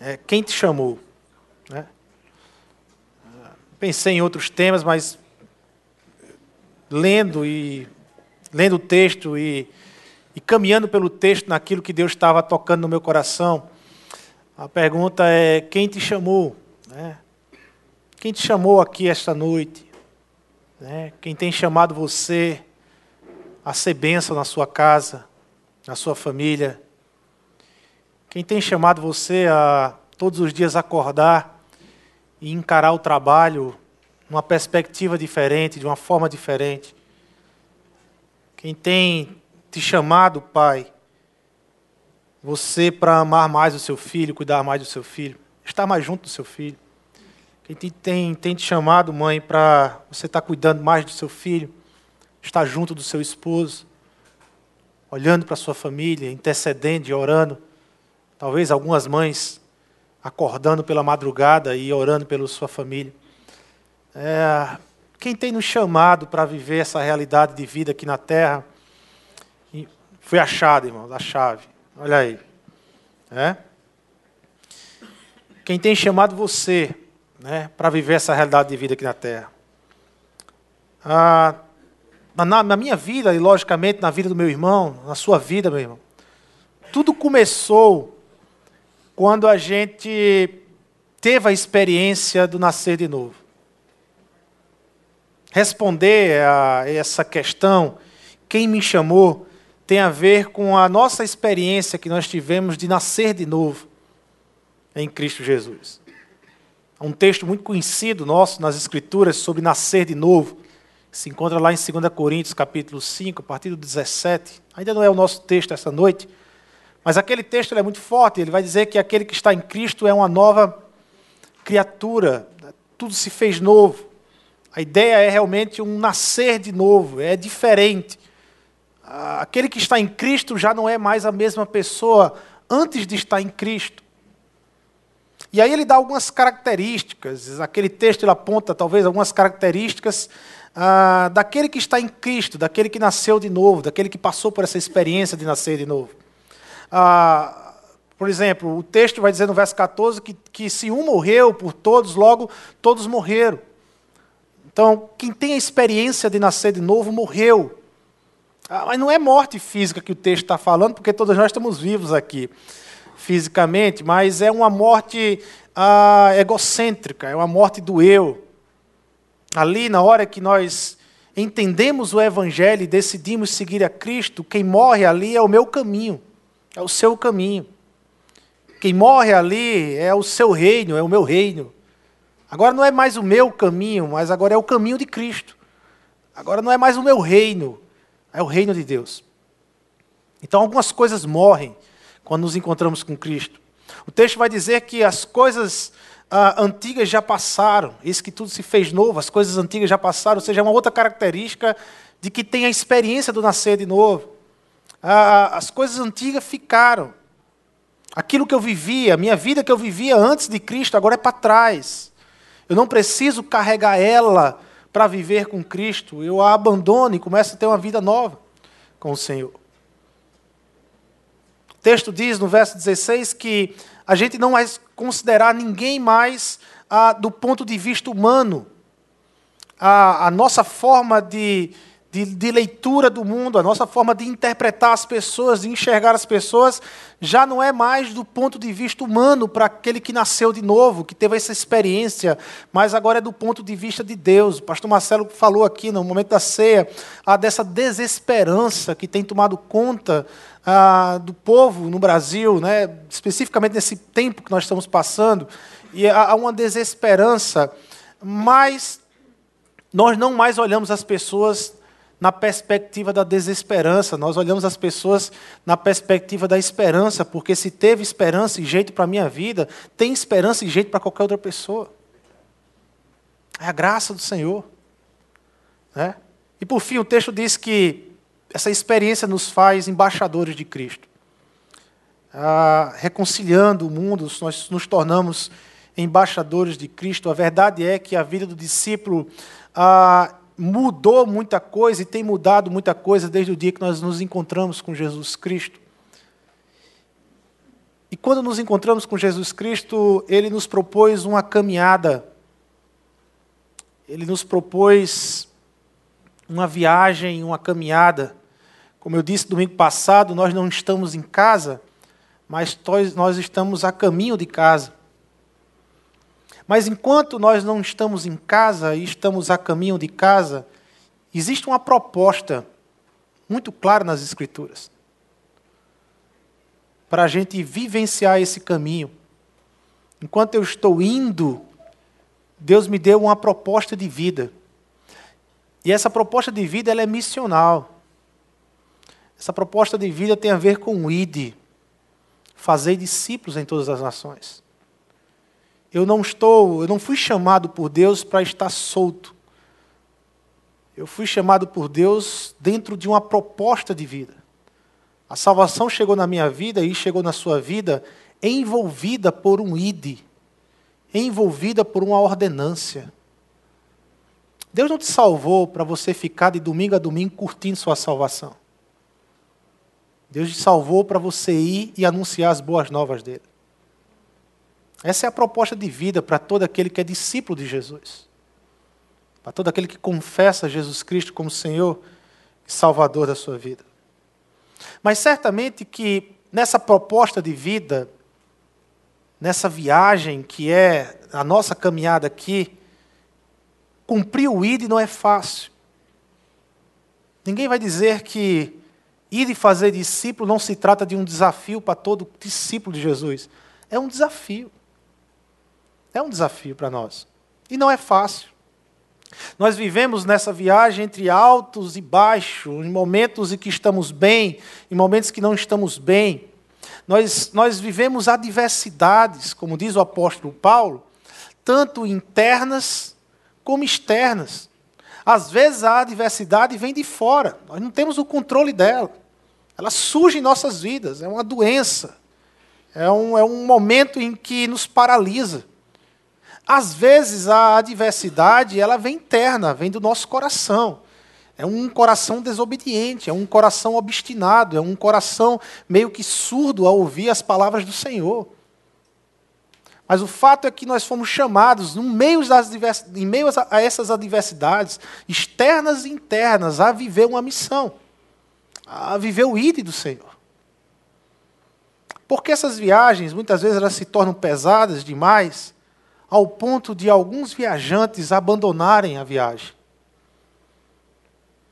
é, quem te chamou? Né? Pensei em outros temas, mas lendo e lendo o texto e, e caminhando pelo texto naquilo que Deus estava tocando no meu coração, a pergunta é: quem te chamou? Né? Quem te chamou aqui esta noite? Né? Quem tem chamado você a ser bênção na sua casa, na sua família? Quem tem chamado você a todos os dias acordar e encarar o trabalho numa perspectiva diferente, de uma forma diferente? Quem tem te chamado, Pai, você para amar mais o seu filho, cuidar mais do seu filho, estar mais junto do seu filho? Quem tem, tem te chamado, mãe, para você estar cuidando mais do seu filho, estar junto do seu esposo, olhando para sua família, intercedendo e orando? Talvez algumas mães acordando pela madrugada e orando pela sua família. É, quem tem nos chamado para viver essa realidade de vida aqui na terra, foi achado, irmãos, a chave. Olha aí. É? Quem tem chamado você né, para viver essa realidade de vida aqui na terra? Ah, na, na minha vida, e logicamente na vida do meu irmão, na sua vida, meu irmão, tudo começou quando a gente teve a experiência do nascer de novo. Responder a essa questão, quem me chamou, tem a ver com a nossa experiência que nós tivemos de nascer de novo em Cristo Jesus. Há um texto muito conhecido nosso nas Escrituras sobre nascer de novo. Se encontra lá em 2 Coríntios, capítulo 5, a partir do 17. Ainda não é o nosso texto essa noite, mas aquele texto é muito forte, ele vai dizer que aquele que está em Cristo é uma nova criatura, tudo se fez novo. A ideia é realmente um nascer de novo, é diferente. Aquele que está em Cristo já não é mais a mesma pessoa antes de estar em Cristo. E aí ele dá algumas características, aquele texto ele aponta talvez algumas características ah, daquele que está em Cristo, daquele que nasceu de novo, daquele que passou por essa experiência de nascer de novo. Ah, por exemplo, o texto vai dizer no verso 14 que, que se um morreu por todos, logo todos morreram. Então, quem tem a experiência de nascer de novo morreu. Ah, mas não é morte física que o texto está falando, porque todos nós estamos vivos aqui fisicamente, mas é uma morte ah, egocêntrica, é uma morte do eu. Ali, na hora que nós entendemos o Evangelho e decidimos seguir a Cristo, quem morre ali é o meu caminho. É o seu caminho. Quem morre ali é o seu reino, é o meu reino. Agora não é mais o meu caminho, mas agora é o caminho de Cristo. Agora não é mais o meu reino, é o reino de Deus. Então algumas coisas morrem quando nos encontramos com Cristo. O texto vai dizer que as coisas ah, antigas já passaram, isso que tudo se fez novo, as coisas antigas já passaram, ou seja, é uma outra característica de que tem a experiência do nascer de novo as coisas antigas ficaram. Aquilo que eu vivia, a minha vida que eu vivia antes de Cristo, agora é para trás. Eu não preciso carregar ela para viver com Cristo. Eu a abandono e começo a ter uma vida nova com o Senhor. O texto diz no verso 16 que a gente não vai considerar ninguém mais ah, do ponto de vista humano. A, a nossa forma de, de, de, leitura do mundo, a nossa forma de interpretar as pessoas, de enxergar as pessoas, já não é mais do ponto de vista humano para aquele que nasceu de novo, que teve essa experiência, mas agora é do ponto de vista de Deus. O pastor Marcelo falou aqui no momento da ceia ah, dessa desesperança que tem tomado conta ah, do povo no Brasil, né, especificamente nesse tempo que nós estamos passando, e há uma desesperança, mas nós não mais olhamos as pessoas na perspectiva da desesperança, nós olhamos as pessoas na perspectiva da esperança, porque se teve esperança e jeito para a minha vida, tem esperança e jeito para qualquer outra pessoa. É a graça do Senhor. Né? E por fim, o texto diz que essa experiência nos faz embaixadores de Cristo. Ah, reconciliando o mundo, nós nos tornamos embaixadores de Cristo. A verdade é que a vida do discípulo ah, mudou muita coisa e tem mudado muita coisa desde o dia que nós nos encontramos com Jesus Cristo. E quando nos encontramos com Jesus Cristo, ele nos propôs uma caminhada. Ele nos propôs uma viagem, uma caminhada. Como eu disse domingo passado, nós não estamos em casa, mas nós estamos a caminho de casa. Mas enquanto nós não estamos em casa e estamos a caminho de casa, existe uma proposta muito clara nas Escrituras para a gente vivenciar esse caminho. Enquanto eu estou indo, Deus me deu uma proposta de vida. E essa proposta de vida ela é missional. Essa proposta de vida tem a ver com o ID, fazer discípulos em todas as nações. Eu não estou, eu não fui chamado por Deus para estar solto. Eu fui chamado por Deus dentro de uma proposta de vida. A salvação chegou na minha vida e chegou na sua vida envolvida por um id, envolvida por uma ordenância. Deus não te salvou para você ficar de domingo a domingo curtindo sua salvação. Deus te salvou para você ir e anunciar as boas novas dele. Essa é a proposta de vida para todo aquele que é discípulo de Jesus. Para todo aquele que confessa Jesus Cristo como Senhor e Salvador da sua vida. Mas certamente que nessa proposta de vida, nessa viagem que é a nossa caminhada aqui, cumprir o ID não é fácil. Ninguém vai dizer que ir e fazer discípulo não se trata de um desafio para todo discípulo de Jesus. É um desafio. É um desafio para nós. E não é fácil. Nós vivemos nessa viagem entre altos e baixos, em momentos em que estamos bem, em momentos que não estamos bem. Nós, nós vivemos adversidades, como diz o apóstolo Paulo, tanto internas como externas. Às vezes a adversidade vem de fora, nós não temos o controle dela. Ela surge em nossas vidas, é uma doença, é um, é um momento em que nos paralisa. Às vezes a adversidade ela vem interna, vem do nosso coração. É um coração desobediente, é um coração obstinado, é um coração meio que surdo a ouvir as palavras do Senhor. Mas o fato é que nós fomos chamados, no meio das em meio a essas adversidades, externas e internas, a viver uma missão, a viver o ídolo do Senhor. Porque essas viagens, muitas vezes, elas se tornam pesadas demais, ao ponto de alguns viajantes abandonarem a viagem.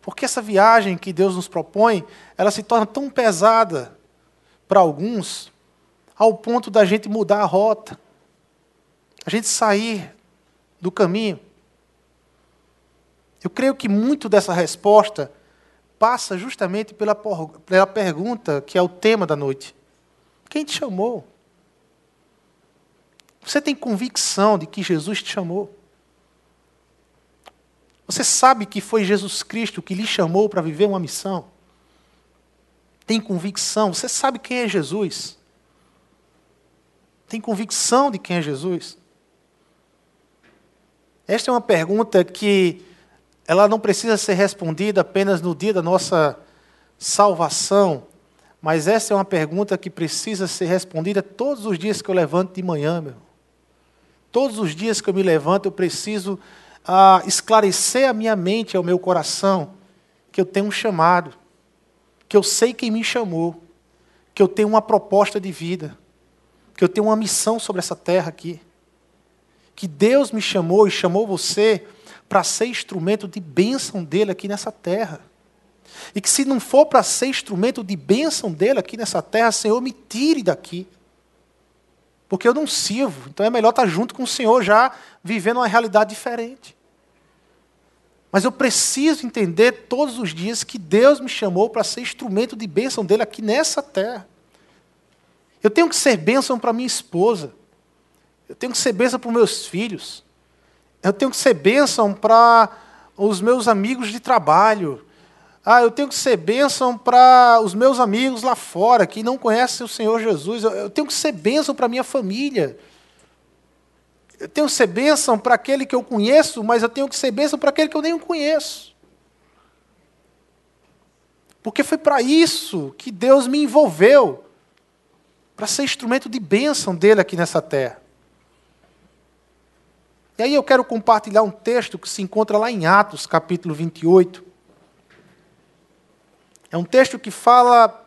Porque essa viagem que Deus nos propõe, ela se torna tão pesada para alguns, ao ponto da gente mudar a rota, a gente sair do caminho. Eu creio que muito dessa resposta passa justamente pela, pela pergunta que é o tema da noite: Quem te chamou? Você tem convicção de que Jesus te chamou? Você sabe que foi Jesus Cristo que lhe chamou para viver uma missão? Tem convicção? Você sabe quem é Jesus? Tem convicção de quem é Jesus? Esta é uma pergunta que ela não precisa ser respondida apenas no dia da nossa salvação, mas essa é uma pergunta que precisa ser respondida todos os dias que eu levanto de manhã, meu. Todos os dias que eu me levanto, eu preciso ah, esclarecer a minha mente, ao meu coração, que eu tenho um chamado, que eu sei quem me chamou, que eu tenho uma proposta de vida, que eu tenho uma missão sobre essa terra aqui. Que Deus me chamou e chamou você para ser instrumento de bênção dele aqui nessa terra. E que se não for para ser instrumento de bênção dele aqui nessa terra, Senhor, me tire daqui. Porque eu não sirvo. Então é melhor estar junto com o Senhor já vivendo uma realidade diferente. Mas eu preciso entender todos os dias que Deus me chamou para ser instrumento de bênção dele aqui nessa terra. Eu tenho que ser bênção para minha esposa. Eu tenho que ser bênção para os meus filhos. Eu tenho que ser bênção para os meus amigos de trabalho. Ah, eu tenho que ser bênção para os meus amigos lá fora que não conhecem o Senhor Jesus. Eu tenho que ser bênção para a minha família. Eu tenho que ser bênção para aquele que eu conheço, mas eu tenho que ser bênção para aquele que eu nem conheço. Porque foi para isso que Deus me envolveu. para ser instrumento de bênção dele aqui nessa terra. E aí eu quero compartilhar um texto que se encontra lá em Atos, capítulo 28. É um texto que fala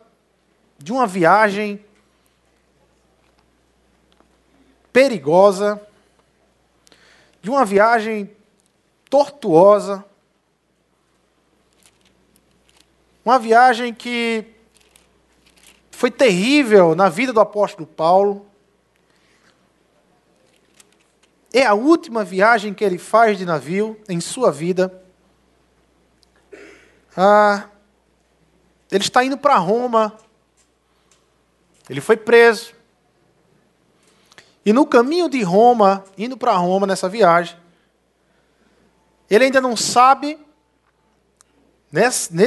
de uma viagem perigosa, de uma viagem tortuosa, uma viagem que foi terrível na vida do apóstolo Paulo. É a última viagem que ele faz de navio em sua vida. Ah, ele está indo para Roma. Ele foi preso. E no caminho de Roma, indo para Roma nessa viagem, ele ainda não sabe,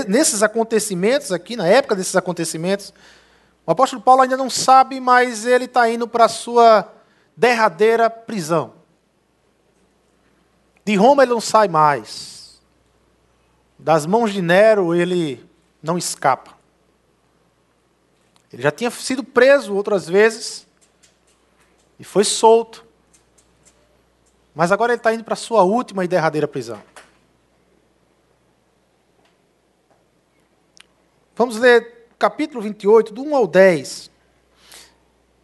nesses acontecimentos aqui, na época desses acontecimentos, o apóstolo Paulo ainda não sabe, mas ele está indo para a sua derradeira prisão. De Roma ele não sai mais. Das mãos de Nero ele não escapa. Ele já tinha sido preso outras vezes e foi solto. Mas agora ele está indo para a sua última e derradeira prisão. Vamos ler capítulo 28, do 1 ao 10.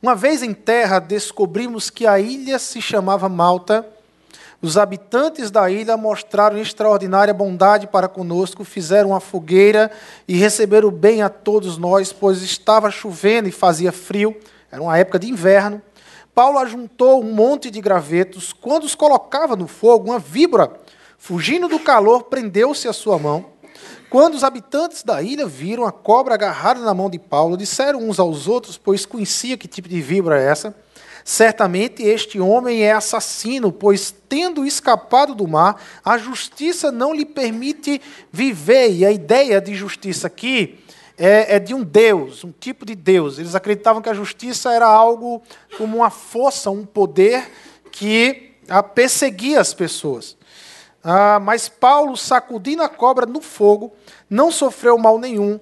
Uma vez em terra, descobrimos que a ilha se chamava Malta. Os habitantes da ilha mostraram extraordinária bondade para conosco, fizeram uma fogueira e receberam bem a todos nós, pois estava chovendo e fazia frio, era uma época de inverno. Paulo ajuntou um monte de gravetos. Quando os colocava no fogo, uma víbora, fugindo do calor, prendeu-se à sua mão. Quando os habitantes da ilha viram a cobra agarrada na mão de Paulo, disseram uns aos outros, pois conhecia que tipo de víbora é essa. Certamente este homem é assassino, pois, tendo escapado do mar, a justiça não lhe permite viver. E a ideia de justiça aqui é, é, de um Deus, um tipo de Deus. Eles acreditavam que a justiça era algo como uma força, um poder que perseguia as pessoas. Ah, mas Paulo, sacudindo a cobra no fogo, não sofreu mal nenhum.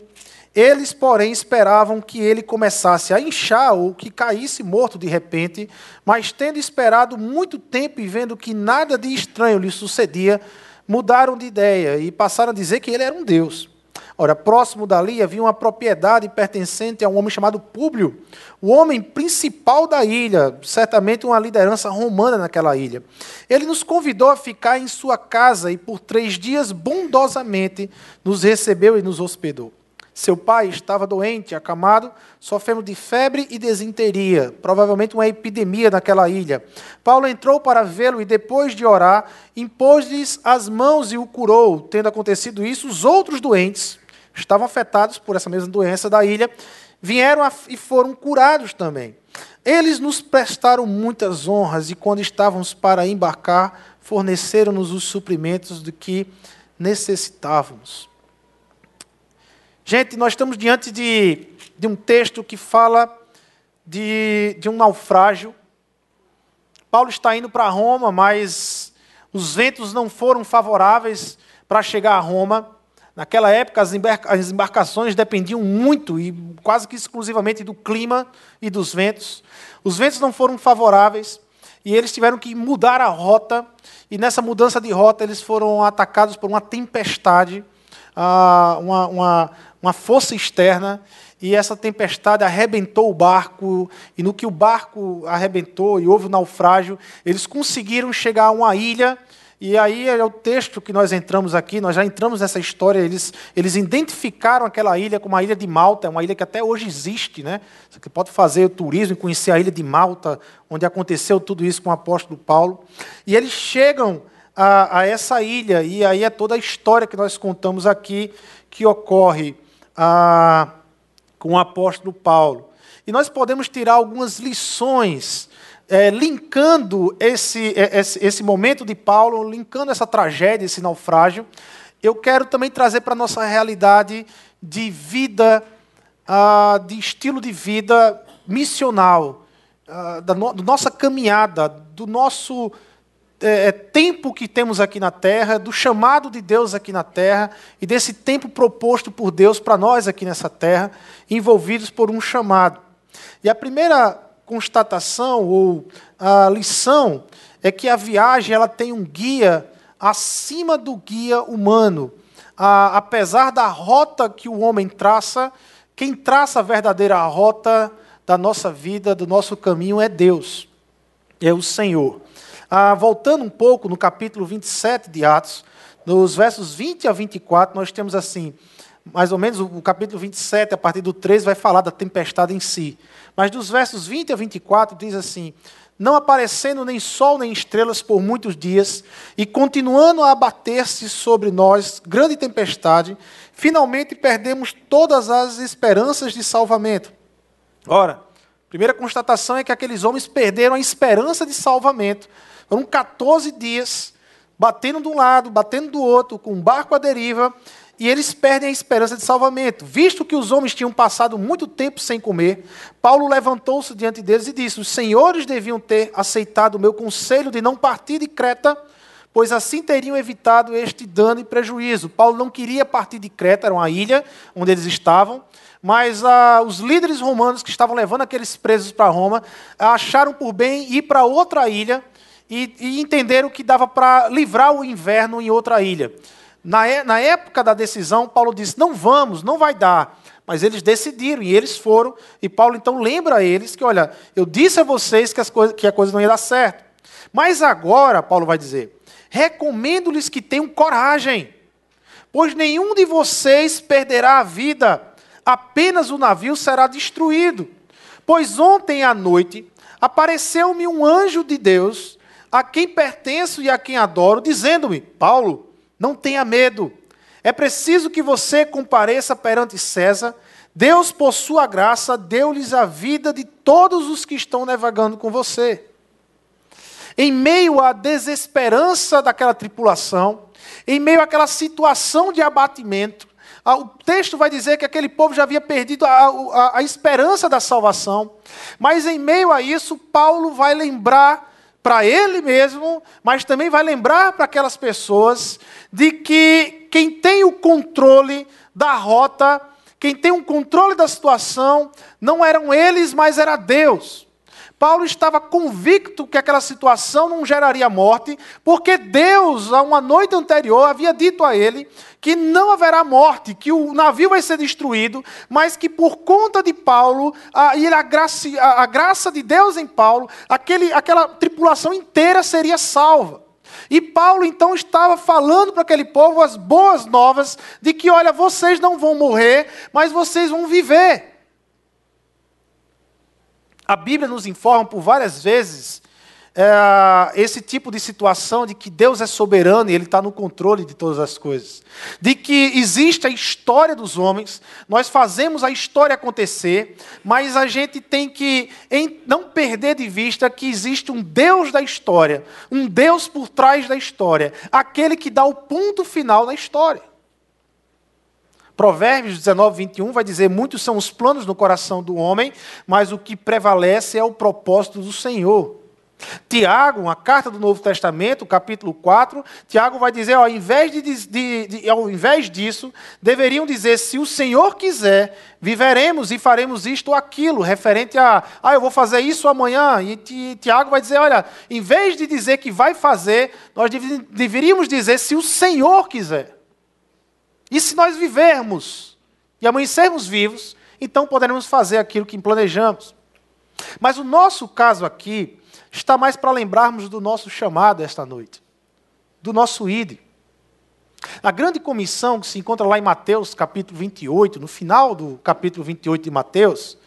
Eles, porém, esperavam que ele começasse a inchar ou que caísse morto de repente, mas tendo esperado muito tempo e vendo que nada de estranho lhe sucedia, mudaram de ideia e passaram a dizer que ele era um Deus. Ora, próximo dali havia uma propriedade pertencente a um homem chamado Públio, o homem principal da ilha, certamente uma liderança romana naquela ilha. Ele nos convidou a ficar em sua casa e por três dias bondosamente nos recebeu e nos hospedou. Seu pai estava doente, acamado, sofrendo de febre e desinteria, provavelmente uma epidemia naquela ilha. Paulo entrou para vê-lo e, depois de orar, impôs-lhes as mãos e o curou. Tendo acontecido isso, os outros doentes, estavam afetados por essa mesma doença da ilha, vieram e foram curados também. Eles nos prestaram muitas honras e, quando estávamos para embarcar, forneceram-nos os suprimentos de que necessitávamos. Gente, nós estamos diante de, de um texto que fala de, de um naufrágio. Paulo está indo para Roma, mas os ventos não foram favoráveis para chegar a Roma. Naquela época, as embarcações dependiam muito e quase que exclusivamente do clima e dos ventos. Os ventos não foram favoráveis e eles tiveram que mudar a rota. E nessa mudança de rota, eles foram atacados por uma tempestade, ah, uma, uma, uma força externa. E essa tempestade arrebentou o barco. E no que o barco arrebentou e houve o naufrágio, eles conseguiram chegar a uma ilha e aí é o texto que nós entramos aqui, nós já entramos nessa história, eles, eles identificaram aquela ilha como a ilha de Malta, é uma ilha que até hoje existe, né? Você pode fazer o turismo e conhecer a ilha de Malta, onde aconteceu tudo isso com o apóstolo Paulo. E eles chegam a, a essa ilha, e aí é toda a história que nós contamos aqui, que ocorre com o apóstolo Paulo. E nós podemos tirar algumas lições é, linkando esse, é, esse, esse momento de Paulo, linkando essa tragédia, esse naufrágio, eu quero também trazer para a nossa realidade de vida, uh, de estilo de vida missional, uh, da no, nossa caminhada, do nosso é, é, tempo que temos aqui na terra, do chamado de Deus aqui na terra e desse tempo proposto por Deus para nós aqui nessa terra, envolvidos por um chamado. E a primeira constatação ou a lição é que a viagem ela tem um guia acima do guia humano. A, apesar da rota que o homem traça, quem traça a verdadeira rota da nossa vida, do nosso caminho, é Deus, é o Senhor. Ah, voltando um pouco no capítulo 27 de Atos, nos versos 20 a 24, nós temos assim, mais ou menos o capítulo 27, a partir do 13, vai falar da tempestade em si. Mas dos versos 20 a 24 diz assim: Não aparecendo nem sol nem estrelas por muitos dias, e continuando a abater-se sobre nós grande tempestade, finalmente perdemos todas as esperanças de salvamento. Ora, a primeira constatação é que aqueles homens perderam a esperança de salvamento. Foram 14 dias batendo de um lado, batendo do outro, com um barco à deriva, e eles perdem a esperança de salvamento. Visto que os homens tinham passado muito tempo sem comer, Paulo levantou-se diante deles e disse: Os senhores deviam ter aceitado o meu conselho de não partir de Creta, pois assim teriam evitado este dano e prejuízo. Paulo não queria partir de Creta, era uma ilha onde eles estavam. Mas ah, os líderes romanos que estavam levando aqueles presos para Roma acharam por bem ir para outra ilha e, e, entenderam que dava para livrar o inverno em outra ilha. Na, na época da decisão, Paulo disse: não vamos, não vai dar. Mas eles decidiram e eles foram. E Paulo então lembra a eles que, olha, eu disse a vocês que, as coisas, que a coisa não ia dar certo. Mas agora, Paulo vai dizer, recomendo-lhes que tenham coragem, pois nenhum de vocês perderá a vida apenas o navio será destruído. Pois ontem à noite apareceu-me um anjo de Deus, a quem pertenço e a quem adoro, dizendo-me: Paulo, não tenha medo. É preciso que você compareça perante César. Deus, por sua graça, deu-lhes a vida de todos os que estão navegando com você. Em meio à desesperança daquela tripulação, em meio àquela situação de abatimento, o texto vai dizer que aquele povo já havia perdido a, a, a esperança da salvação. Mas em meio a isso, Paulo vai lembrar para ele mesmo, mas também vai lembrar para aquelas pessoas de que quem tem o controle da rota, quem tem o controle da situação, não eram eles, mas era Deus. Paulo estava convicto que aquela situação não geraria morte, porque Deus, a uma noite anterior, havia dito a ele que não haverá morte, que o navio vai ser destruído, mas que por conta de Paulo, a, e a graça, a, a graça de Deus em Paulo, aquele, aquela tripulação inteira seria salva. E Paulo então estava falando para aquele povo as boas novas de que, olha, vocês não vão morrer, mas vocês vão viver. A Bíblia nos informa por várias vezes é, esse tipo de situação de que Deus é soberano e Ele está no controle de todas as coisas. De que existe a história dos homens, nós fazemos a história acontecer, mas a gente tem que em, não perder de vista que existe um Deus da história, um Deus por trás da história, aquele que dá o ponto final na história. Provérbios 19, 21 vai dizer: Muitos são os planos no coração do homem, mas o que prevalece é o propósito do Senhor. Tiago, uma carta do Novo Testamento, capítulo 4, Tiago vai dizer: ó, ao, invés de, de, de, ao invés disso, deveriam dizer: se o Senhor quiser, viveremos e faremos isto ou aquilo, referente a, ah, eu vou fazer isso amanhã. E Tiago vai dizer: olha, em vez de dizer que vai fazer, nós deveríamos dizer: se o Senhor quiser. E se nós vivermos e amanhecermos vivos, então poderemos fazer aquilo que planejamos. Mas o nosso caso aqui está mais para lembrarmos do nosso chamado esta noite, do nosso ide. A grande comissão que se encontra lá em Mateus, capítulo 28, no final do capítulo 28 de Mateus,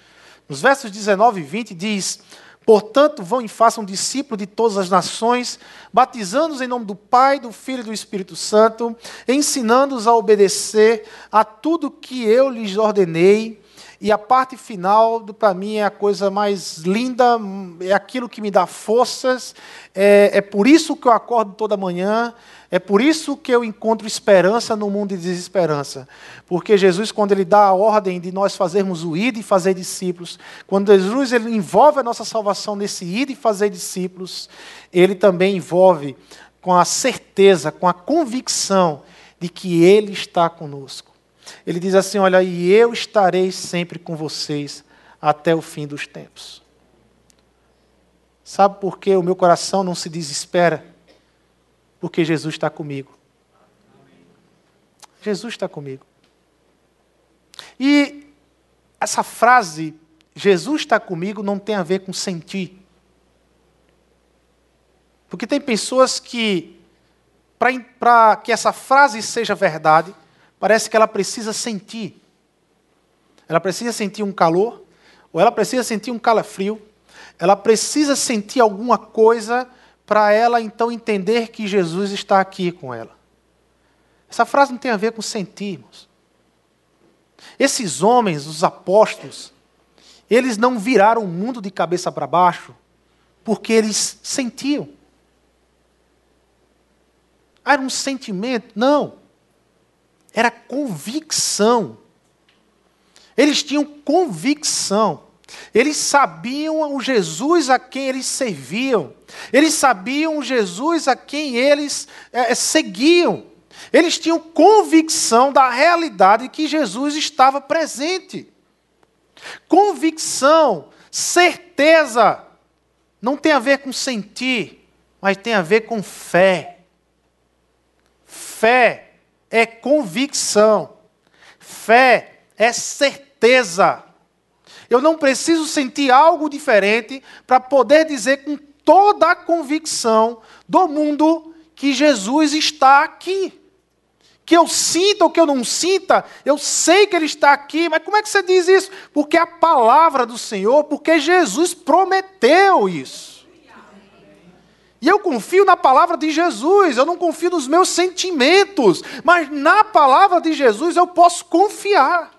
nos versos 19 e 20, diz: Portanto, vão e façam discípulos de todas as nações, batizando-os em nome do Pai, do Filho e do Espírito Santo, ensinando-os a obedecer a tudo que eu lhes ordenei. E a parte final, para mim, é a coisa mais linda, é aquilo que me dá forças, é, é por isso que eu acordo toda manhã, é por isso que eu encontro esperança no mundo de desesperança. Porque Jesus, quando ele dá a ordem de nós fazermos o ir e fazer discípulos, quando Jesus ele envolve a nossa salvação nesse ir e fazer discípulos, ele também envolve com a certeza, com a convicção de que ele está conosco. Ele diz assim: Olha, e eu estarei sempre com vocês até o fim dos tempos. Sabe por que o meu coração não se desespera? Porque Jesus está comigo. Jesus está comigo. E essa frase, Jesus está comigo, não tem a ver com sentir. Porque tem pessoas que, para que essa frase seja verdade, parece que ela precisa sentir. Ela precisa sentir um calor, ou ela precisa sentir um calafrio, ela precisa sentir alguma coisa para ela então entender que Jesus está aqui com ela. Essa frase não tem a ver com sentirmos. Esses homens, os apóstolos, eles não viraram o mundo de cabeça para baixo porque eles sentiam. Era um sentimento? Não. Era convicção. Eles tinham convicção. Eles sabiam o Jesus a quem eles serviam. Eles sabiam o Jesus a quem eles é, seguiam. Eles tinham convicção da realidade que Jesus estava presente. Convicção, certeza, não tem a ver com sentir, mas tem a ver com fé. Fé é convicção. Fé é certeza. Eu não preciso sentir algo diferente para poder dizer com toda a convicção do mundo que Jesus está aqui. Que eu sinta ou que eu não sinta, eu sei que Ele está aqui, mas como é que você diz isso? Porque a palavra do Senhor, porque Jesus prometeu isso. E eu confio na palavra de Jesus, eu não confio nos meus sentimentos, mas na palavra de Jesus eu posso confiar.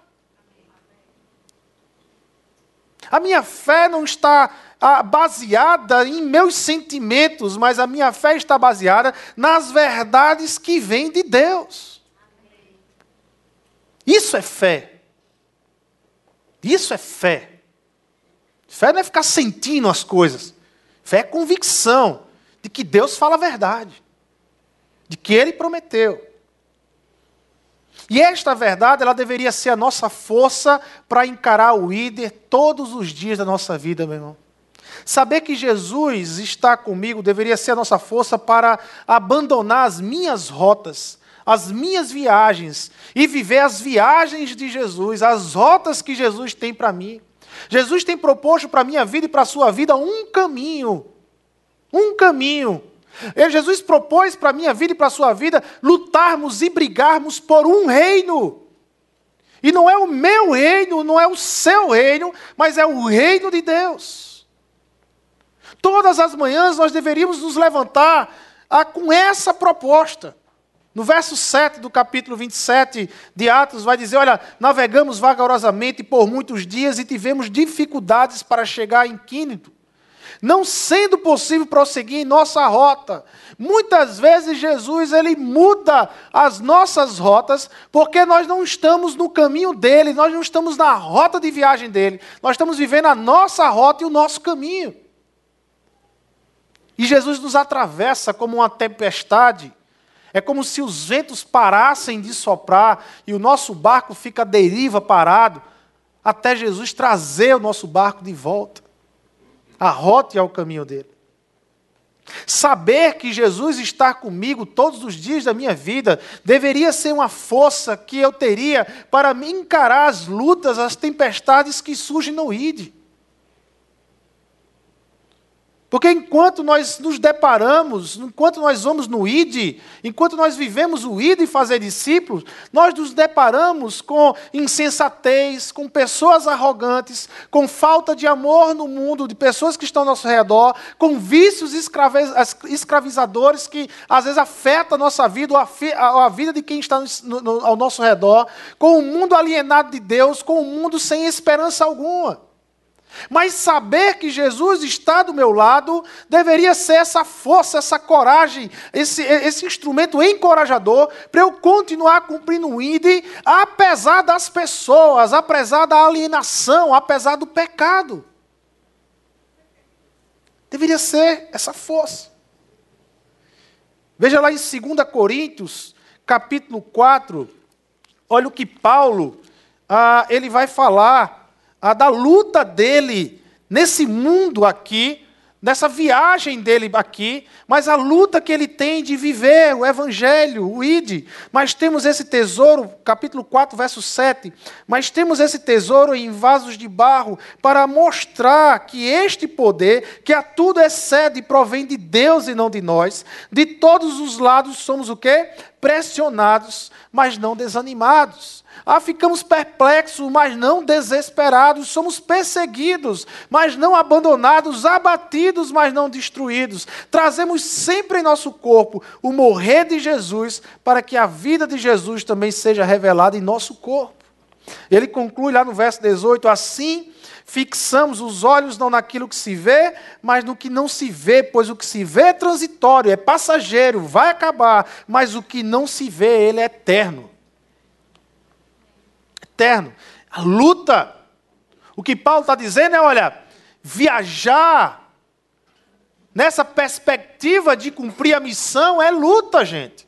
A minha fé não está ah, baseada em meus sentimentos, mas a minha fé está baseada nas verdades que vêm de Deus. Isso é fé. Isso é fé. Fé não é ficar sentindo as coisas. Fé é convicção de que Deus fala a verdade, de que Ele prometeu. E esta verdade, ela deveria ser a nossa força para encarar o líder todos os dias da nossa vida, meu irmão. Saber que Jesus está comigo deveria ser a nossa força para abandonar as minhas rotas, as minhas viagens e viver as viagens de Jesus, as rotas que Jesus tem para mim. Jesus tem proposto para a minha vida e para a sua vida um caminho um caminho. Jesus propôs para a minha vida e para a sua vida lutarmos e brigarmos por um reino. E não é o meu reino, não é o seu reino, mas é o reino de Deus. Todas as manhãs nós deveríamos nos levantar ah, com essa proposta. No verso 7 do capítulo 27 de Atos, vai dizer: Olha, navegamos vagarosamente por muitos dias e tivemos dificuldades para chegar em Quínito não sendo possível prosseguir em nossa rota. Muitas vezes Jesus ele muda as nossas rotas porque nós não estamos no caminho dele, nós não estamos na rota de viagem dele. Nós estamos vivendo a nossa rota e o nosso caminho. E Jesus nos atravessa como uma tempestade. É como se os ventos parassem de soprar e o nosso barco fica à deriva parado, até Jesus trazer o nosso barco de volta a rota e ao caminho dele. Saber que Jesus está comigo todos os dias da minha vida deveria ser uma força que eu teria para me encarar as lutas, as tempestades que surgem no ID. Porque enquanto nós nos deparamos, enquanto nós vamos no ID, enquanto nós vivemos o ID e fazer discípulos, nós nos deparamos com insensatez, com pessoas arrogantes, com falta de amor no mundo, de pessoas que estão ao nosso redor, com vícios escravizadores que às vezes afetam a nossa vida, ou a vida de quem está ao nosso redor, com o um mundo alienado de Deus, com o um mundo sem esperança alguma. Mas saber que Jesus está do meu lado deveria ser essa força, essa coragem, esse, esse instrumento encorajador para eu continuar cumprindo o ID, apesar das pessoas, apesar da alienação, apesar do pecado. Deveria ser essa força. Veja lá em 2 Coríntios, capítulo 4, olha o que Paulo, ah, ele vai falar a da luta dele nesse mundo aqui, nessa viagem dele aqui, mas a luta que ele tem de viver o evangelho, o id. Mas temos esse tesouro, capítulo 4, verso 7, mas temos esse tesouro em vasos de barro para mostrar que este poder, que a tudo excede, provém de Deus e não de nós. De todos os lados somos o quê? Pressionados, mas não desanimados ah, ficamos perplexos, mas não desesperados, somos perseguidos, mas não abandonados, abatidos, mas não destruídos. Trazemos sempre em nosso corpo o morrer de Jesus, para que a vida de Jesus também seja revelada em nosso corpo. Ele conclui lá no verso 18: assim fixamos os olhos não naquilo que se vê, mas no que não se vê, pois o que se vê é transitório, é passageiro, vai acabar, mas o que não se vê, ele é eterno A luta. O que Paulo está dizendo é: olha, viajar nessa perspectiva de cumprir a missão é luta, gente.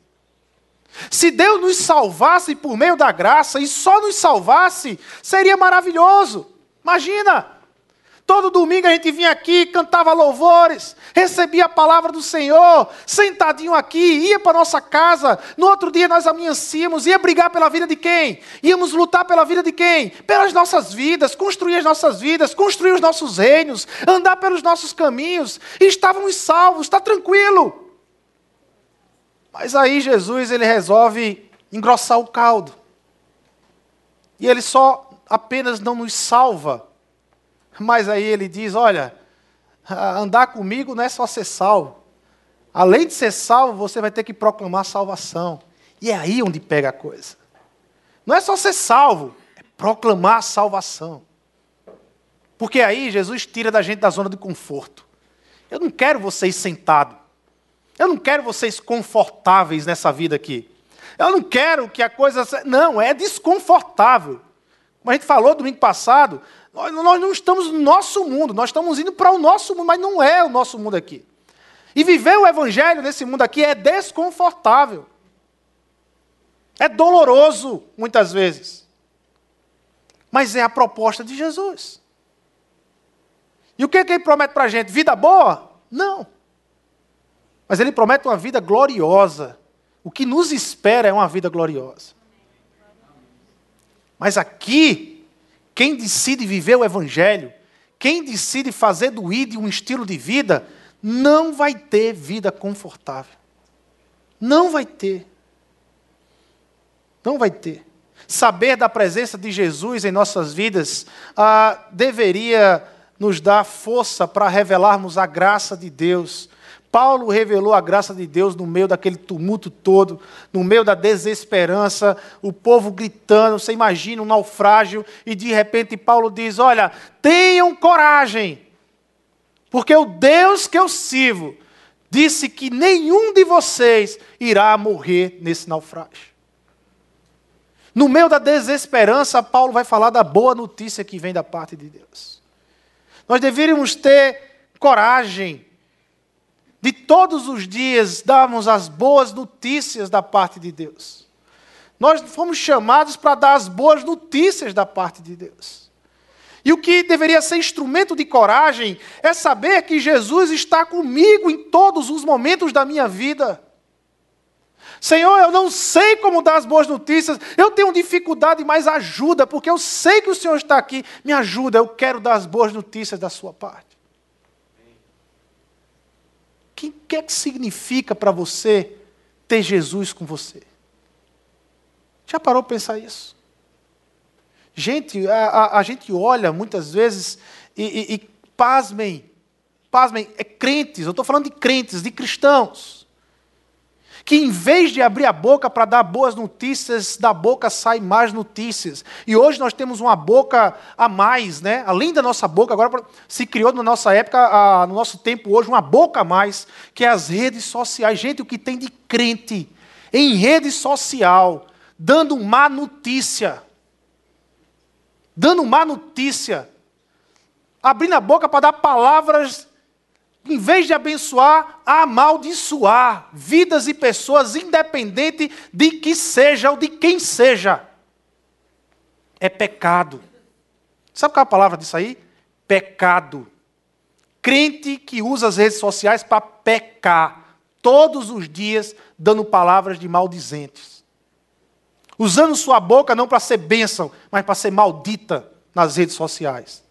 Se Deus nos salvasse por meio da graça e só nos salvasse, seria maravilhoso. Imagina! Todo domingo a gente vinha aqui, cantava louvores, recebia a palavra do Senhor, sentadinho aqui, ia para nossa casa. No outro dia nós amanhecíamos, ia brigar pela vida de quem? Íamos lutar pela vida de quem? Pelas nossas vidas, construir as nossas vidas, construir os nossos reinos, andar pelos nossos caminhos. E estávamos salvos, está tranquilo. Mas aí Jesus ele resolve engrossar o caldo. E ele só apenas não nos salva mas aí ele diz: olha, andar comigo não é só ser salvo. Além de ser salvo, você vai ter que proclamar salvação. E é aí onde pega a coisa. Não é só ser salvo, é proclamar a salvação. Porque aí Jesus tira da gente da zona de conforto. Eu não quero vocês sentados. Eu não quero vocês confortáveis nessa vida aqui. Eu não quero que a coisa. Não, é desconfortável. Como a gente falou domingo passado, nós, nós não estamos no nosso mundo, nós estamos indo para o nosso mundo, mas não é o nosso mundo aqui. E viver o evangelho nesse mundo aqui é desconfortável. É doloroso, muitas vezes. Mas é a proposta de Jesus. E o que, é que ele promete para a gente? Vida boa? Não. Mas ele promete uma vida gloriosa. O que nos espera é uma vida gloriosa. Mas aqui, quem decide viver o Evangelho, quem decide fazer do ID um estilo de vida, não vai ter vida confortável. Não vai ter. Não vai ter. Saber da presença de Jesus em nossas vidas ah, deveria nos dar força para revelarmos a graça de Deus Paulo revelou a graça de Deus no meio daquele tumulto todo, no meio da desesperança, o povo gritando, você imagina um naufrágio, e de repente Paulo diz: Olha, tenham coragem, porque o Deus que eu sirvo disse que nenhum de vocês irá morrer nesse naufrágio. No meio da desesperança, Paulo vai falar da boa notícia que vem da parte de Deus. Nós deveríamos ter coragem de todos os dias darmos as boas notícias da parte de Deus. Nós fomos chamados para dar as boas notícias da parte de Deus. E o que deveria ser instrumento de coragem é saber que Jesus está comigo em todos os momentos da minha vida. Senhor, eu não sei como dar as boas notícias, eu tenho dificuldade, mas ajuda, porque eu sei que o Senhor está aqui, me ajuda, eu quero dar as boas notícias da sua parte. O que é que significa para você ter Jesus com você? Já parou para pensar isso? Gente, a, a, a gente olha muitas vezes e, e, e pasmem, pasmem, é crentes, eu estou falando de crentes, de cristãos que em vez de abrir a boca para dar boas notícias, da boca sai más notícias. E hoje nós temos uma boca a mais, né? Além da nossa boca, agora se criou na nossa época, no nosso tempo hoje, uma boca a mais, que é as redes sociais. Gente, o que tem de crente em rede social, dando má notícia. Dando má notícia. Abrindo a boca para dar palavras em vez de abençoar, amaldiçoar vidas e pessoas, independente de que seja ou de quem seja. É pecado. Sabe qual é a palavra disso aí? Pecado. Crente que usa as redes sociais para pecar, todos os dias dando palavras de maldizentes. Usando sua boca não para ser bênção, mas para ser maldita nas redes sociais.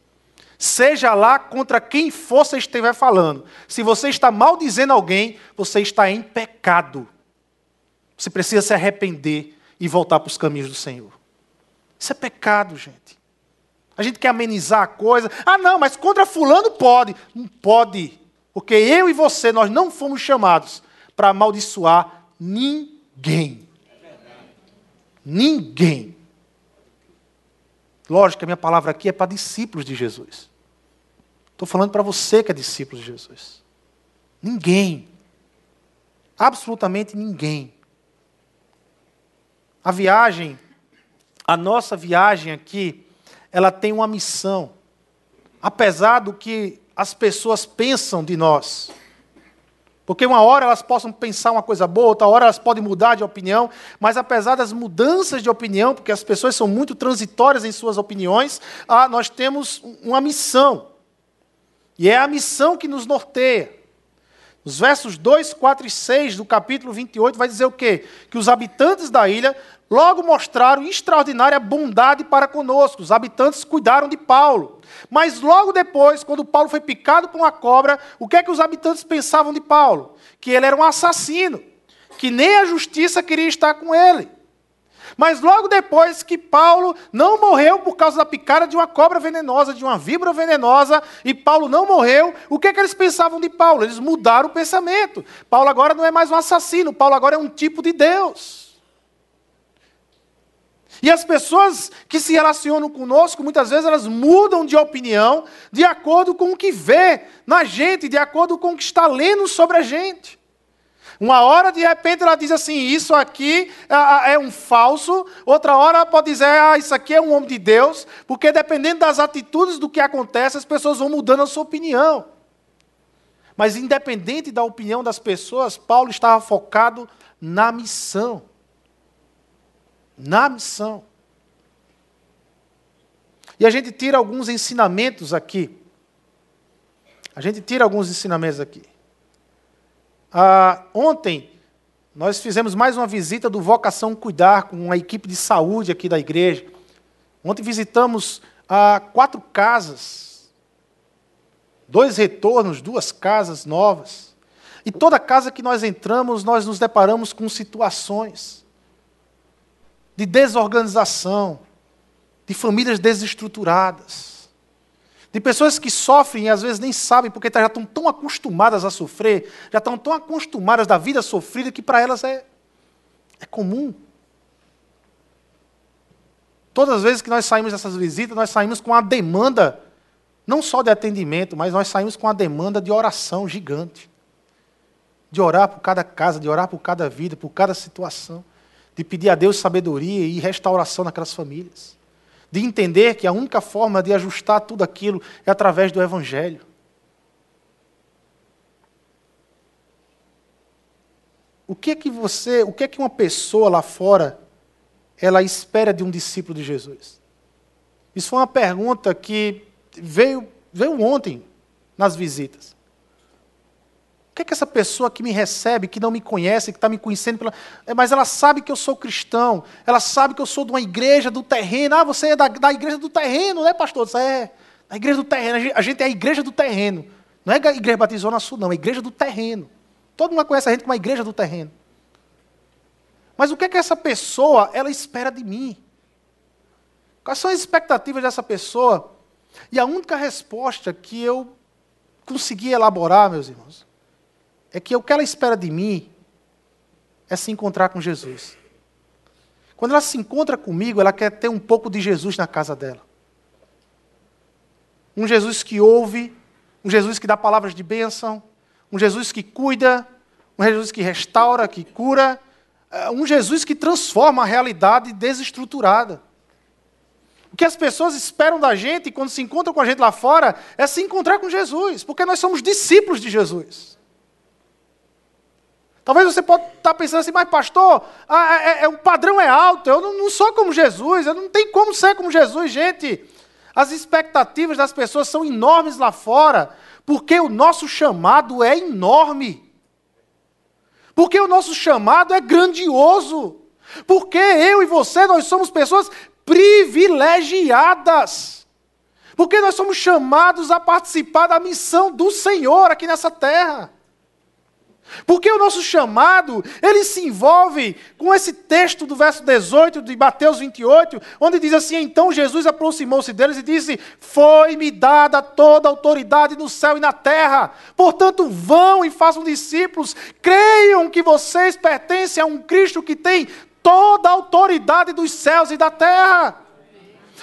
Seja lá contra quem for você estiver falando. Se você está maldizendo alguém, você está em pecado. Você precisa se arrepender e voltar para os caminhos do Senhor. Isso é pecado, gente. A gente quer amenizar a coisa. Ah, não, mas contra fulano pode. Não pode. Porque eu e você, nós não fomos chamados para amaldiçoar ninguém. Ninguém. Lógico que a minha palavra aqui é para discípulos de Jesus. Estou falando para você que é discípulo de Jesus. Ninguém. Absolutamente ninguém. A viagem, a nossa viagem aqui, ela tem uma missão. Apesar do que as pessoas pensam de nós. Porque uma hora elas possam pensar uma coisa boa, outra hora elas podem mudar de opinião, mas apesar das mudanças de opinião, porque as pessoas são muito transitórias em suas opiniões, ah, nós temos uma missão. E é a missão que nos norteia. Os versos 2, 4 e 6 do capítulo 28 vai dizer o quê? Que os habitantes da ilha logo mostraram extraordinária bondade para conosco. Os habitantes cuidaram de Paulo. Mas logo depois, quando Paulo foi picado por uma cobra, o que é que os habitantes pensavam de Paulo? Que ele era um assassino, que nem a justiça queria estar com ele. Mas logo depois que Paulo não morreu por causa da picada de uma cobra venenosa, de uma víbora venenosa, e Paulo não morreu, o que, é que eles pensavam de Paulo? Eles mudaram o pensamento. Paulo agora não é mais um assassino, Paulo agora é um tipo de Deus. E as pessoas que se relacionam conosco, muitas vezes elas mudam de opinião de acordo com o que vê na gente, de acordo com o que está lendo sobre a gente. Uma hora, de repente, ela diz assim: Isso aqui é um falso. Outra hora, ela pode dizer: Ah, isso aqui é um homem de Deus. Porque dependendo das atitudes do que acontece, as pessoas vão mudando a sua opinião. Mas, independente da opinião das pessoas, Paulo estava focado na missão. Na missão. E a gente tira alguns ensinamentos aqui. A gente tira alguns ensinamentos aqui. Ah, ontem, nós fizemos mais uma visita do Vocação Cuidar com uma equipe de saúde aqui da igreja. Ontem visitamos ah, quatro casas, dois retornos, duas casas novas. E toda casa que nós entramos, nós nos deparamos com situações de desorganização, de famílias desestruturadas de pessoas que sofrem e às vezes nem sabem porque já estão tão acostumadas a sofrer, já estão tão acostumadas da vida sofrida que para elas é, é comum. Todas as vezes que nós saímos dessas visitas, nós saímos com uma demanda, não só de atendimento, mas nós saímos com uma demanda de oração gigante. De orar por cada casa, de orar por cada vida, por cada situação. De pedir a Deus sabedoria e restauração naquelas famílias de entender que a única forma de ajustar tudo aquilo é através do Evangelho. O que é que você, o que é que uma pessoa lá fora ela espera de um discípulo de Jesus? Isso foi uma pergunta que veio, veio ontem nas visitas. O que é que essa pessoa que me recebe, que não me conhece, que está me conhecendo, pela... É, mas ela sabe que eu sou cristão, ela sabe que eu sou de uma igreja do terreno. Ah, você é da, da igreja do terreno, né, pastor? Você é da igreja do terreno. A gente é a igreja do terreno. Não é a igreja Batizou Sul, não, é a igreja do terreno. Todo mundo conhece a gente como a igreja do terreno. Mas o que é que essa pessoa ela espera de mim? Quais são as expectativas dessa pessoa? E a única resposta que eu consegui elaborar, meus irmãos, é que o que ela espera de mim é se encontrar com Jesus. Quando ela se encontra comigo, ela quer ter um pouco de Jesus na casa dela. Um Jesus que ouve, um Jesus que dá palavras de bênção, um Jesus que cuida, um Jesus que restaura, que cura, é, um Jesus que transforma a realidade desestruturada. O que as pessoas esperam da gente quando se encontram com a gente lá fora é se encontrar com Jesus, porque nós somos discípulos de Jesus. Talvez você possa estar pensando assim, mas pastor, é, é, o padrão é alto, eu não, não, sou como Jesus, eu não tenho como ser como Jesus, gente. As expectativas das pessoas são enormes lá fora, porque o nosso chamado é enorme. Porque o nosso chamado é grandioso. Porque eu e você, nós somos pessoas privilegiadas. Porque nós somos chamados a participar da missão do Senhor aqui nessa terra. Porque o nosso chamado, ele se envolve com esse texto do verso 18 de Mateus 28, onde diz assim: Então Jesus aproximou-se deles e disse: Foi-me dada toda a autoridade no céu e na terra. Portanto, vão e façam discípulos. Creiam que vocês pertencem a um Cristo que tem toda a autoridade dos céus e da terra.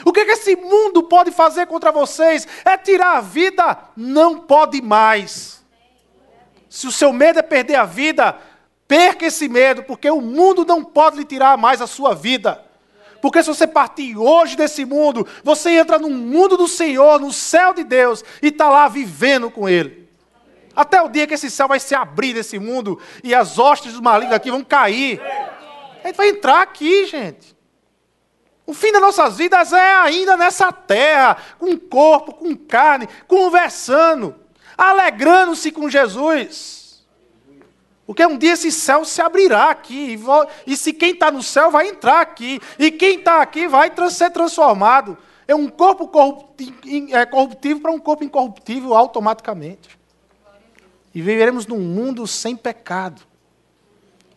O que, que esse mundo pode fazer contra vocês? É tirar a vida? Não pode mais. Se o seu medo é perder a vida, perca esse medo, porque o mundo não pode lhe tirar mais a sua vida. Porque se você partir hoje desse mundo, você entra no mundo do Senhor, no céu de Deus, e está lá vivendo com Ele. Até o dia que esse céu vai se abrir desse mundo e as hostes do maligno aqui vão cair. A gente vai entrar aqui, gente. O fim das nossas vidas é ainda nessa terra, com corpo, com carne, conversando alegrando-se com Jesus. Porque um dia esse céu se abrirá aqui, e, se quem está no céu vai entrar aqui, e quem está aqui vai ser transformado. É um corpo é, corruptível para um corpo incorruptível automaticamente. E viveremos num mundo sem pecado,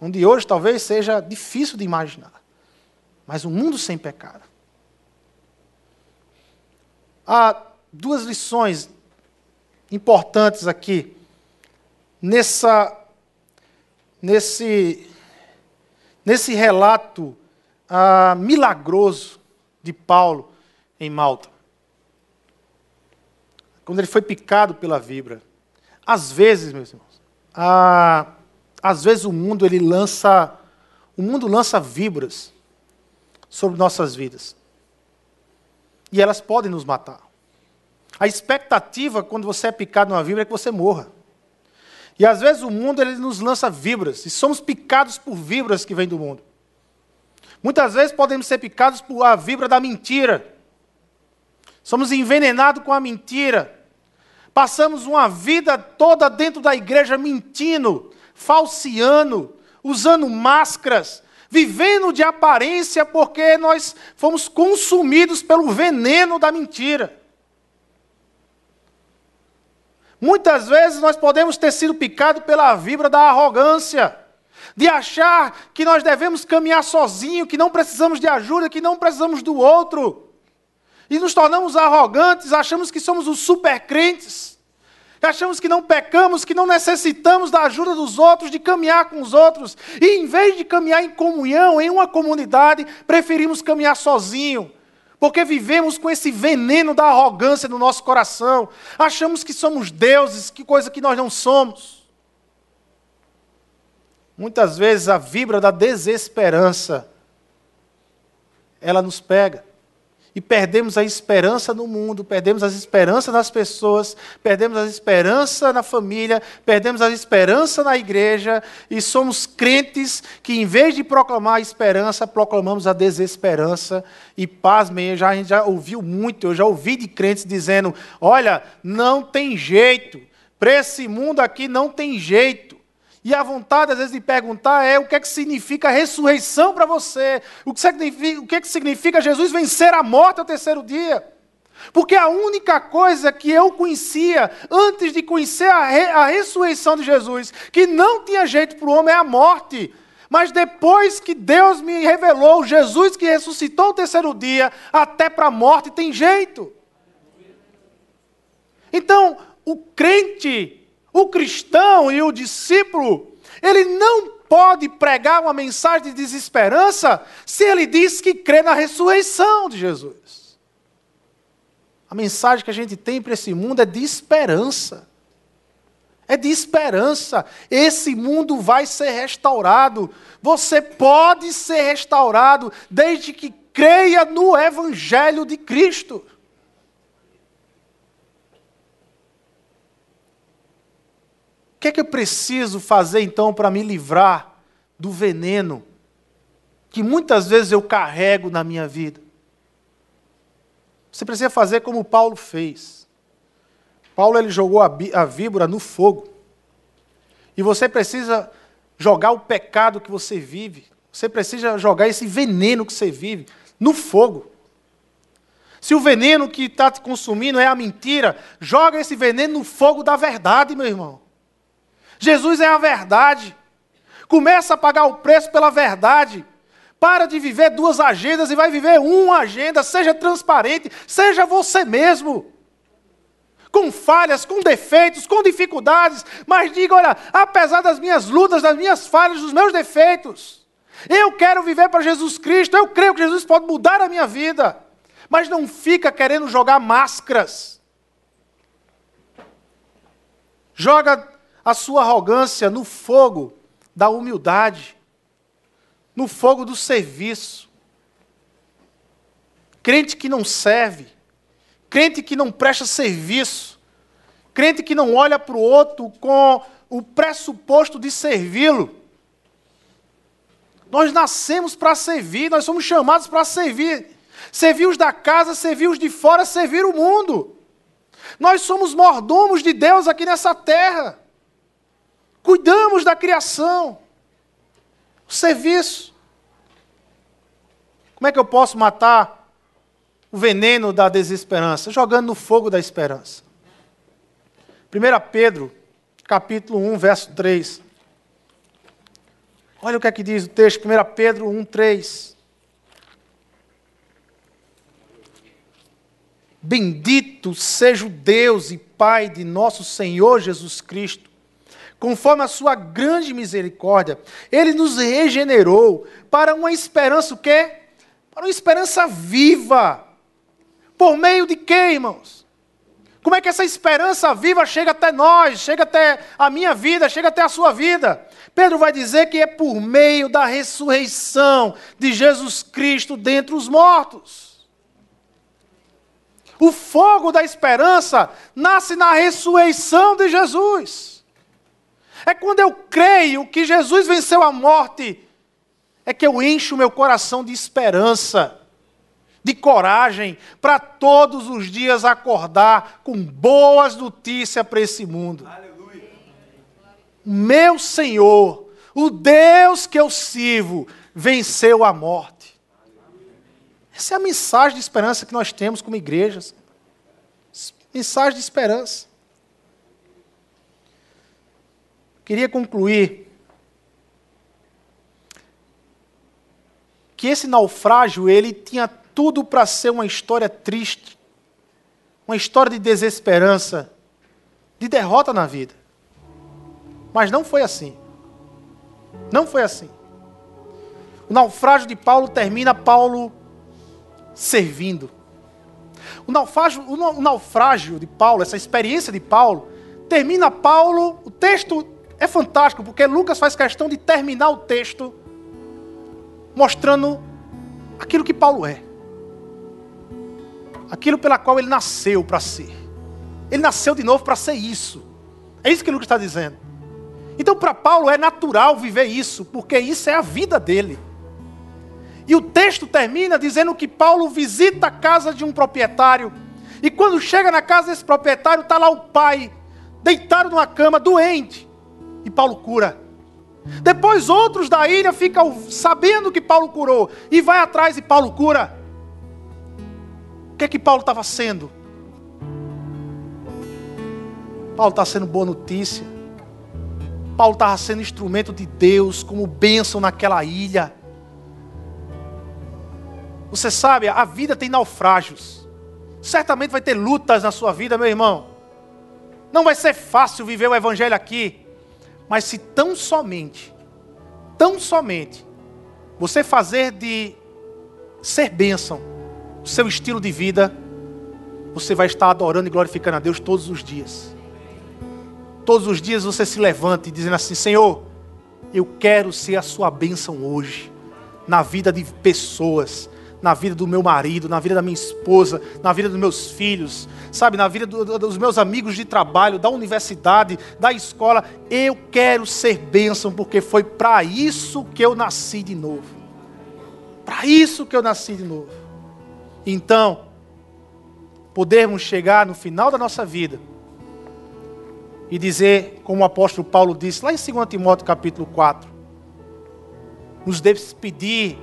onde hoje talvez seja difícil de imaginar, mas um mundo sem pecado. Há duas lições importantes aqui nessa nesse nesse relato ah, milagroso de Paulo em Malta. Quando ele foi picado pela vibra. Às vezes, meus irmãos, ah, às vezes o mundo ele lança o mundo lança vibras sobre nossas vidas. E elas podem nos matar. A expectativa quando você é picado numa vibra é que você morra. E às vezes o mundo ele nos lança vibras, e somos picados por vibras que vêm do mundo. Muitas vezes podemos ser picados por a vibra da mentira. Somos envenenados com a mentira. Passamos uma vida toda dentro da igreja mentindo, falseando, usando máscaras, vivendo de aparência porque nós fomos consumidos pelo veneno da mentira. Muitas vezes nós podemos ter sido picados pela vibra da arrogância, de achar que nós devemos caminhar sozinho, que não precisamos de ajuda, que não precisamos do outro. E nos tornamos arrogantes, achamos que somos os super crentes, achamos que não pecamos, que não necessitamos da ajuda dos outros, de caminhar com os outros. E em vez de caminhar em comunhão, em uma comunidade, preferimos caminhar sozinho porque vivemos com esse veneno da arrogância no nosso coração. Achamos que somos deuses, que coisa que nós não somos. Muitas vezes a vibra da desesperança ela nos pega e perdemos a esperança no mundo, perdemos a esperança nas pessoas, perdemos a esperança na família, perdemos a esperança na igreja e somos crentes que, em vez de proclamar a esperança, proclamamos a desesperança. E pasmem, já, a gente já ouviu muito, eu já ouvi de crentes dizendo: olha, não tem jeito, para esse mundo aqui não tem jeito. E a vontade, às vezes, de perguntar é o que é que significa ressurreição para você? O que, significa, o que é que significa Jesus vencer a morte ao terceiro dia? Porque a única coisa que eu conhecia antes de conhecer a, re, a ressurreição de Jesus, que não tinha jeito para o homem, é a morte. Mas depois que Deus me revelou Jesus que ressuscitou o terceiro dia, até para a morte tem jeito. Então, o crente o cristão e o discípulo, ele não pode pregar uma mensagem de desesperança se ele diz que crê na ressurreição de Jesus. A mensagem que a gente tem para esse mundo é de esperança. É de esperança. Esse mundo vai ser restaurado. Você pode ser restaurado desde que creia no Evangelho de Cristo. Que é que eu preciso fazer então para me livrar do veneno que muitas vezes eu carrego na minha vida? Você precisa fazer como Paulo fez. Paulo ele jogou a, a víbora no fogo. E você precisa jogar o pecado que você vive. Você precisa jogar esse veneno que você vive no fogo. Se o veneno que está te consumindo é a mentira, joga esse veneno no fogo da verdade, meu irmão. Jesus é a verdade. Começa a pagar o preço pela verdade. Para de viver duas agendas e vai viver uma agenda. Seja transparente, seja você mesmo. Com falhas, com defeitos, com dificuldades, mas diga: olha, apesar das minhas lutas, das minhas falhas, dos meus defeitos, eu quero viver para Jesus Cristo, eu creio que Jesus pode mudar a minha vida. Mas não fica querendo jogar máscaras. Joga a sua arrogância no fogo da humildade, no fogo do serviço. Crente que não serve, crente que não presta serviço, crente que não olha para o outro com o pressuposto de servi-lo. Nós nascemos para servir, nós somos chamados para servir. Servir os da casa, servir os de fora, servir o mundo. Nós somos mordomos de Deus aqui nessa terra. Cuidamos da criação. O serviço. Como é que eu posso matar o veneno da desesperança? Jogando no fogo da esperança. 1 Pedro, capítulo 1, verso 3. Olha o que é que diz o texto, 1 Pedro 1, 3. Bendito seja o Deus e Pai de nosso Senhor Jesus Cristo conforme a sua grande misericórdia, ele nos regenerou para uma esperança o quê? Para uma esperança viva. Por meio de quê, irmãos? Como é que essa esperança viva chega até nós, chega até a minha vida, chega até a sua vida? Pedro vai dizer que é por meio da ressurreição de Jesus Cristo dentre os mortos. O fogo da esperança nasce na ressurreição de Jesus. É quando eu creio que Jesus venceu a morte, é que eu encho o meu coração de esperança, de coragem, para todos os dias acordar com boas notícias para esse mundo. Aleluia. Meu Senhor, o Deus que eu sirvo, venceu a morte. Essa é a mensagem de esperança que nós temos como igrejas. Mensagem de esperança. Queria concluir que esse naufrágio ele tinha tudo para ser uma história triste, uma história de desesperança, de derrota na vida. Mas não foi assim. Não foi assim. O naufrágio de Paulo termina Paulo servindo. O naufrágio, o naufrágio de Paulo, essa experiência de Paulo, termina Paulo, o texto fantástico porque Lucas faz questão de terminar o texto mostrando aquilo que Paulo é. Aquilo pela qual ele nasceu para ser. Ele nasceu de novo para ser isso. É isso que Lucas está dizendo. Então, para Paulo é natural viver isso, porque isso é a vida dele. E o texto termina dizendo que Paulo visita a casa de um proprietário. E quando chega na casa desse proprietário, está lá o pai, deitado numa cama, doente. E Paulo cura. Depois outros da ilha ficam sabendo que Paulo curou e vai atrás e Paulo cura. O que é que Paulo estava sendo? Paulo está sendo boa notícia. Paulo estava sendo instrumento de Deus como bênção naquela ilha. Você sabe, a vida tem naufrágios. Certamente vai ter lutas na sua vida, meu irmão. Não vai ser fácil viver o evangelho aqui. Mas se tão somente, tão somente, você fazer de ser bênção o seu estilo de vida, você vai estar adorando e glorificando a Deus todos os dias. Todos os dias você se levanta e dizendo assim: Senhor, eu quero ser a sua bênção hoje, na vida de pessoas, na vida do meu marido, na vida da minha esposa, na vida dos meus filhos, sabe, na vida do, dos meus amigos de trabalho, da universidade, da escola. Eu quero ser bênção, porque foi para isso que eu nasci de novo. Para isso que eu nasci de novo. Então, podermos chegar no final da nossa vida e dizer, como o apóstolo Paulo disse lá em 2 Timóteo capítulo 4, nos despedir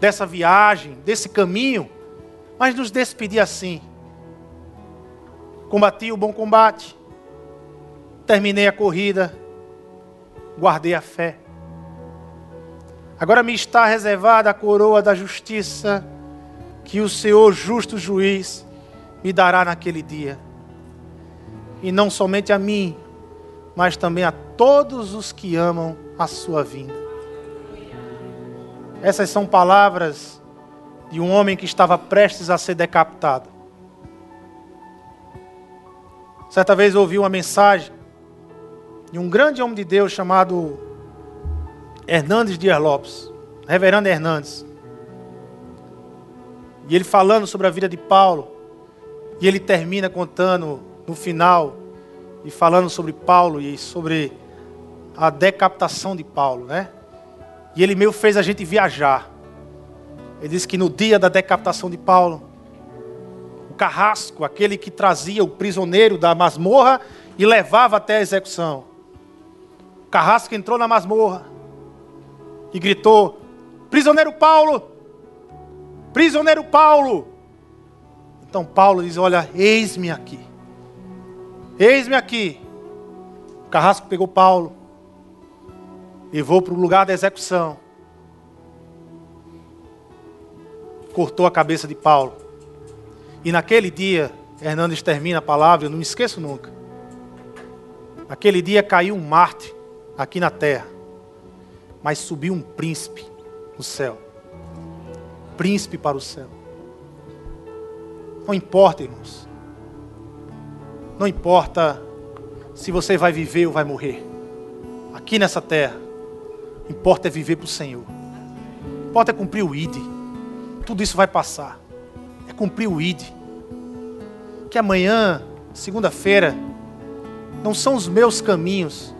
dessa viagem, desse caminho, mas nos despedir assim. Combati o bom combate, terminei a corrida, guardei a fé. Agora me está reservada a coroa da justiça que o Senhor, justo juiz, me dará naquele dia. E não somente a mim, mas também a todos os que amam a sua vinda. Essas são palavras de um homem que estava prestes a ser decapitado. Certa vez ouvi uma mensagem de um grande homem de Deus chamado Hernandes Dias Lopes, Reverendo Hernandes. E ele falando sobre a vida de Paulo, e ele termina contando no final e falando sobre Paulo e sobre a decapitação de Paulo, né? E ele meio fez a gente viajar. Ele disse que no dia da decapitação de Paulo, o carrasco, aquele que trazia o prisioneiro da masmorra e levava até a execução. O carrasco entrou na masmorra e gritou: Prisioneiro Paulo! Prisioneiro Paulo! Então Paulo diz: Olha, eis-me aqui. Eis-me aqui. O carrasco pegou Paulo, levou para o lugar da execução, cortou a cabeça de Paulo. E naquele dia, Hernandes termina a palavra, eu não me esqueço nunca. Naquele dia caiu um Marte aqui na terra, mas subiu um príncipe no céu príncipe para o céu. Não importa, irmãos. Não importa se você vai viver ou vai morrer. Aqui nessa terra, importa é viver para o Senhor. Importa é cumprir o ID. Tudo isso vai passar. É cumprir o ID. Que amanhã, segunda-feira, não são os meus caminhos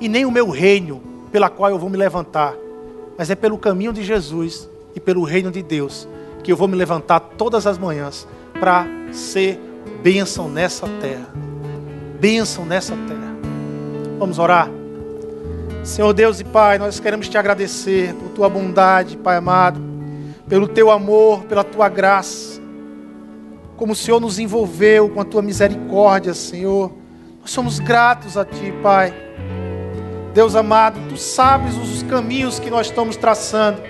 e nem o meu reino pela qual eu vou me levantar, mas é pelo caminho de Jesus e pelo reino de Deus, que eu vou me levantar todas as manhãs para ser bênção nessa terra. Bênção nessa terra. Vamos orar. Senhor Deus e Pai, nós queremos te agradecer por tua bondade, Pai amado, pelo teu amor, pela tua graça. Como o Senhor nos envolveu com a tua misericórdia, Senhor. Nós somos gratos a ti, Pai. Deus amado, tu sabes os caminhos que nós estamos traçando.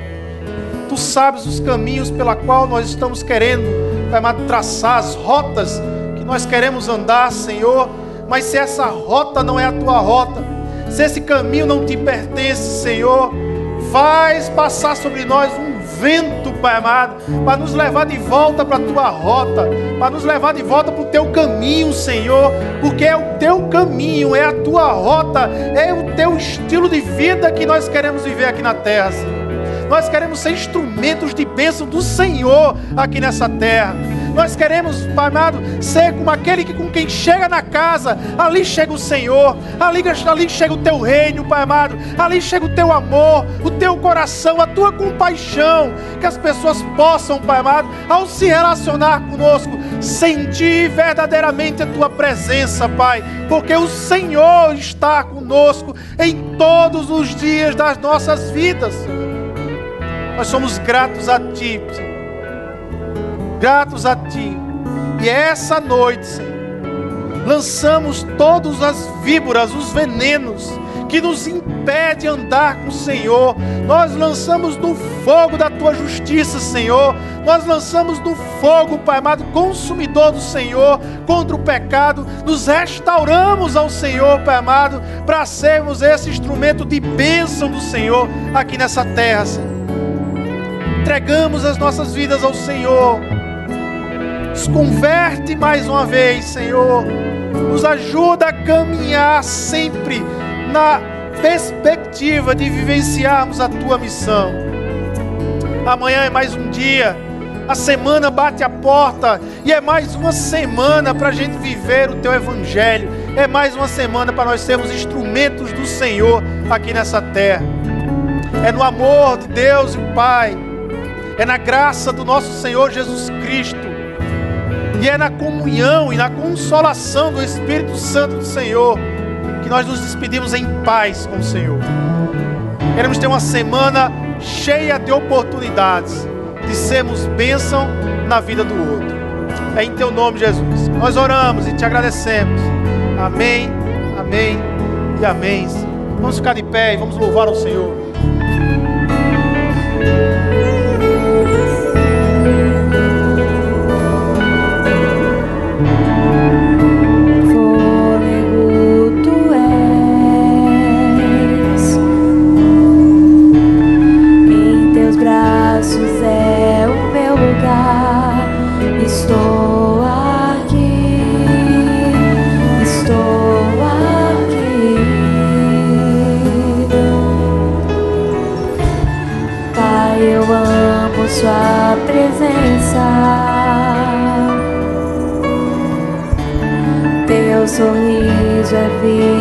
Tu sabes os caminhos pela qual nós estamos querendo, Pai amado, traçar as rotas que nós queremos andar, Senhor. Mas se essa rota não é a tua rota, se esse caminho não te pertence, Senhor, faz passar sobre nós um vento, Pai amado, para nos levar de volta para a tua rota, para nos levar de volta para o teu caminho, Senhor, porque é o teu caminho, é a tua rota, é o teu estilo de vida que nós queremos viver aqui na terra, Senhor. Nós queremos ser instrumentos de bênção do Senhor aqui nessa terra. Nós queremos, Pai amado, ser como aquele que com quem chega na casa, ali chega o Senhor, ali, ali chega o teu reino, Pai amado, ali chega o teu amor, o teu coração, a tua compaixão, que as pessoas possam, Pai amado, ao se relacionar conosco, sentir verdadeiramente a tua presença, Pai, porque o Senhor está conosco em todos os dias das nossas vidas. Nós somos gratos a Ti, Senhor. Gratos a Ti. E essa noite, Senhor, lançamos todas as víboras, os venenos que nos impede andar com o Senhor. Nós lançamos no fogo da tua justiça, Senhor. Nós lançamos no fogo, Pai amado, consumidor do Senhor, contra o pecado. Nos restauramos ao Senhor, Pai amado, para sermos esse instrumento de bênção do Senhor aqui nessa terra, Senhor entregamos as nossas vidas ao Senhor. Nos converte mais uma vez, Senhor. Nos ajuda a caminhar sempre na perspectiva de vivenciarmos a tua missão. Amanhã é mais um dia. A semana bate a porta e é mais uma semana para a gente viver o teu evangelho. É mais uma semana para nós sermos instrumentos do Senhor aqui nessa terra. É no amor de Deus e Pai é na graça do nosso Senhor Jesus Cristo E é na comunhão e na consolação do Espírito Santo do Senhor que nós nos despedimos em paz com o Senhor. Queremos ter uma semana cheia de oportunidades de sermos bênção na vida do outro. É em teu nome, Jesus. Nós oramos e te agradecemos. Amém, amém e amém. Vamos ficar de pé e vamos louvar ao Senhor. thee.